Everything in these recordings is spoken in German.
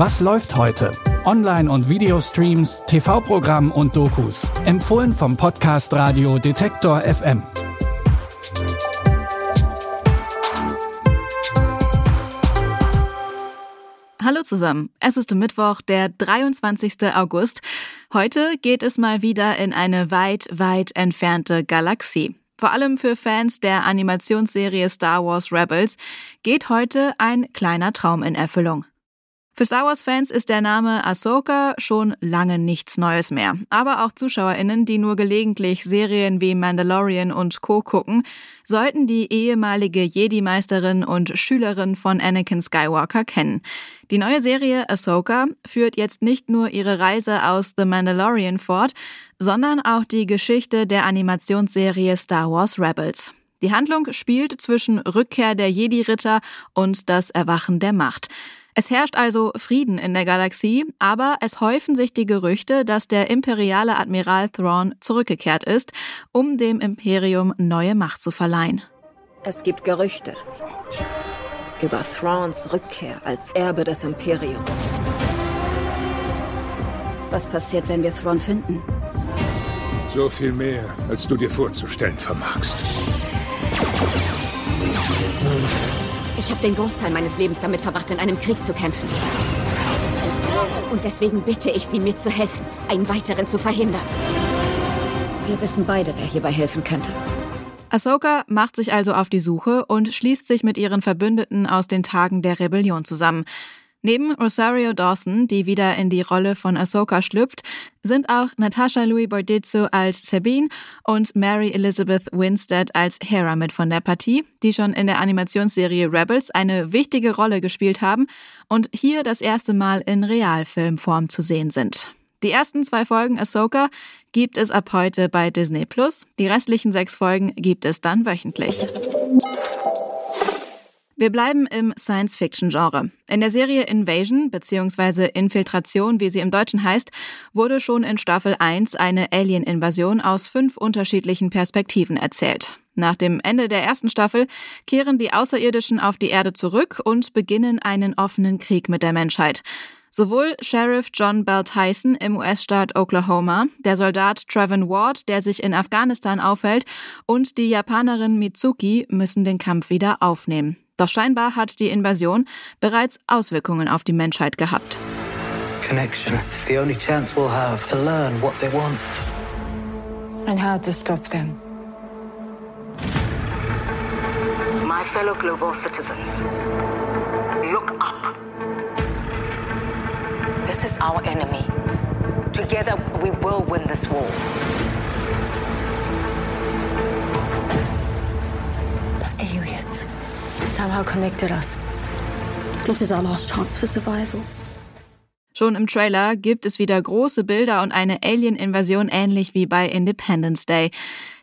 Was läuft heute? Online- und Videostreams, TV-Programm und Dokus. Empfohlen vom Podcast Radio Detektor FM. Hallo zusammen. Es ist Mittwoch, der 23. August. Heute geht es mal wieder in eine weit, weit entfernte Galaxie. Vor allem für Fans der Animationsserie Star Wars Rebels geht heute ein kleiner Traum in Erfüllung. Für Star Wars-Fans ist der Name Ahsoka schon lange nichts Neues mehr. Aber auch ZuschauerInnen, die nur gelegentlich Serien wie Mandalorian und Co. gucken, sollten die ehemalige Jedi-Meisterin und Schülerin von Anakin Skywalker kennen. Die neue Serie Ahsoka führt jetzt nicht nur ihre Reise aus The Mandalorian fort, sondern auch die Geschichte der Animationsserie Star Wars Rebels. Die Handlung spielt zwischen Rückkehr der Jedi-Ritter und das Erwachen der Macht. Es herrscht also Frieden in der Galaxie, aber es häufen sich die Gerüchte, dass der imperiale Admiral Thrawn zurückgekehrt ist, um dem Imperium neue Macht zu verleihen. Es gibt Gerüchte über Thrawns Rückkehr als Erbe des Imperiums. Was passiert, wenn wir Thrawn finden? So viel mehr, als du dir vorzustellen vermagst. Ich habe den Großteil meines Lebens damit verbracht, in einem Krieg zu kämpfen. Und deswegen bitte ich Sie, mir zu helfen, einen weiteren zu verhindern. Wir wissen beide, wer hierbei helfen könnte. Ahsoka macht sich also auf die Suche und schließt sich mit ihren Verbündeten aus den Tagen der Rebellion zusammen. Neben Rosario Dawson, die wieder in die Rolle von Ahsoka schlüpft, sind auch Natasha Louis Bordizzo als Sabine und Mary Elizabeth Winstead als Hera mit von der Partie, die schon in der Animationsserie Rebels eine wichtige Rolle gespielt haben und hier das erste Mal in Realfilmform zu sehen sind. Die ersten zwei Folgen Ahsoka gibt es ab heute bei Disney Plus. Die restlichen sechs Folgen gibt es dann wöchentlich. Wir bleiben im Science-Fiction-Genre. In der Serie Invasion bzw. Infiltration, wie sie im Deutschen heißt, wurde schon in Staffel 1 eine Alien-Invasion aus fünf unterschiedlichen Perspektiven erzählt. Nach dem Ende der ersten Staffel kehren die Außerirdischen auf die Erde zurück und beginnen einen offenen Krieg mit der Menschheit. Sowohl Sheriff John Bell Tyson im US-Staat Oklahoma, der Soldat Trevin Ward, der sich in Afghanistan aufhält, und die Japanerin Mitsuki müssen den Kampf wieder aufnehmen. Doch scheinbar hat die Invasion bereits Auswirkungen auf die Menschheit gehabt. Connection is the only chance we'll have to learn what they want. And how to stop them. My fellow global citizens, look up. This is our enemy. Together we will win this war. Somehow connected us. This is our last chance for survival. Schon im Trailer gibt es wieder große Bilder und eine Alien-Invasion ähnlich wie bei Independence Day.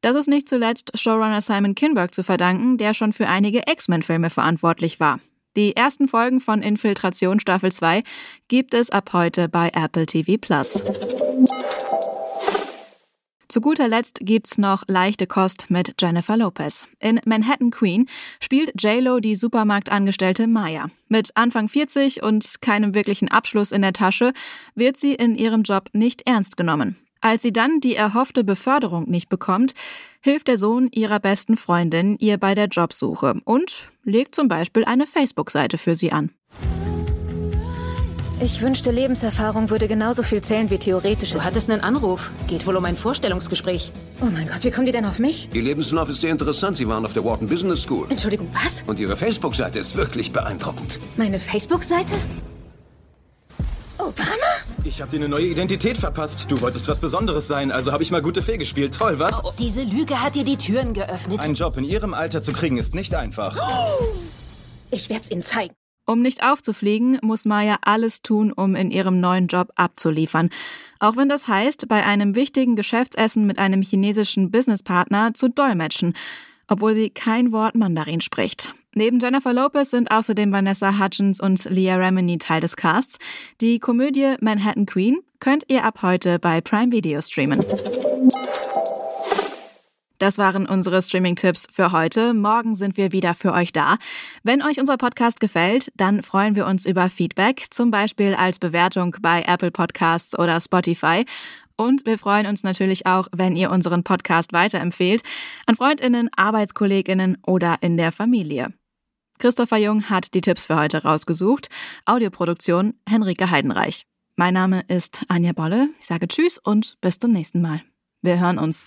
Das ist nicht zuletzt Showrunner Simon Kinberg zu verdanken, der schon für einige X-Men-Filme verantwortlich war. Die ersten Folgen von Infiltration Staffel 2 gibt es ab heute bei Apple TV Plus. Zu guter Letzt gibt's noch leichte Kost mit Jennifer Lopez. In Manhattan Queen spielt JLo die Supermarktangestellte Maya. Mit Anfang 40 und keinem wirklichen Abschluss in der Tasche wird sie in ihrem Job nicht ernst genommen. Als sie dann die erhoffte Beförderung nicht bekommt, hilft der Sohn ihrer besten Freundin ihr bei der Jobsuche und legt zum Beispiel eine Facebook-Seite für sie an. Ich wünschte, Lebenserfahrung würde genauso viel zählen wie theoretisch. Du hattest einen Anruf. Geht wohl um ein Vorstellungsgespräch. Oh mein Gott, wie kommen die denn auf mich? Ihr Lebenslauf ist sehr interessant. Sie waren auf der Wharton Business School. Entschuldigung, was? Und Ihre Facebook-Seite ist wirklich beeindruckend. Meine Facebook-Seite? Obama? Ich habe dir eine neue Identität verpasst. Du wolltest was Besonderes sein, also habe ich mal gute Fee gespielt. Toll, was? Oh, diese Lüge hat dir die Türen geöffnet. Einen Job in ihrem Alter zu kriegen ist nicht einfach. Ich werde es Ihnen zeigen. Um nicht aufzufliegen, muss Maya alles tun, um in ihrem neuen Job abzuliefern. Auch wenn das heißt, bei einem wichtigen Geschäftsessen mit einem chinesischen Businesspartner zu dolmetschen, obwohl sie kein Wort Mandarin spricht. Neben Jennifer Lopez sind außerdem Vanessa Hudgens und Leah Remini Teil des Casts. Die Komödie Manhattan Queen könnt ihr ab heute bei Prime Video streamen. Das waren unsere Streaming-Tipps für heute. Morgen sind wir wieder für euch da. Wenn euch unser Podcast gefällt, dann freuen wir uns über Feedback, zum Beispiel als Bewertung bei Apple Podcasts oder Spotify. Und wir freuen uns natürlich auch, wenn ihr unseren Podcast weiterempfehlt an Freundinnen, Arbeitskolleginnen oder in der Familie. Christopher Jung hat die Tipps für heute rausgesucht. Audioproduktion Henrike Heidenreich. Mein Name ist Anja Bolle. Ich sage Tschüss und bis zum nächsten Mal. Wir hören uns.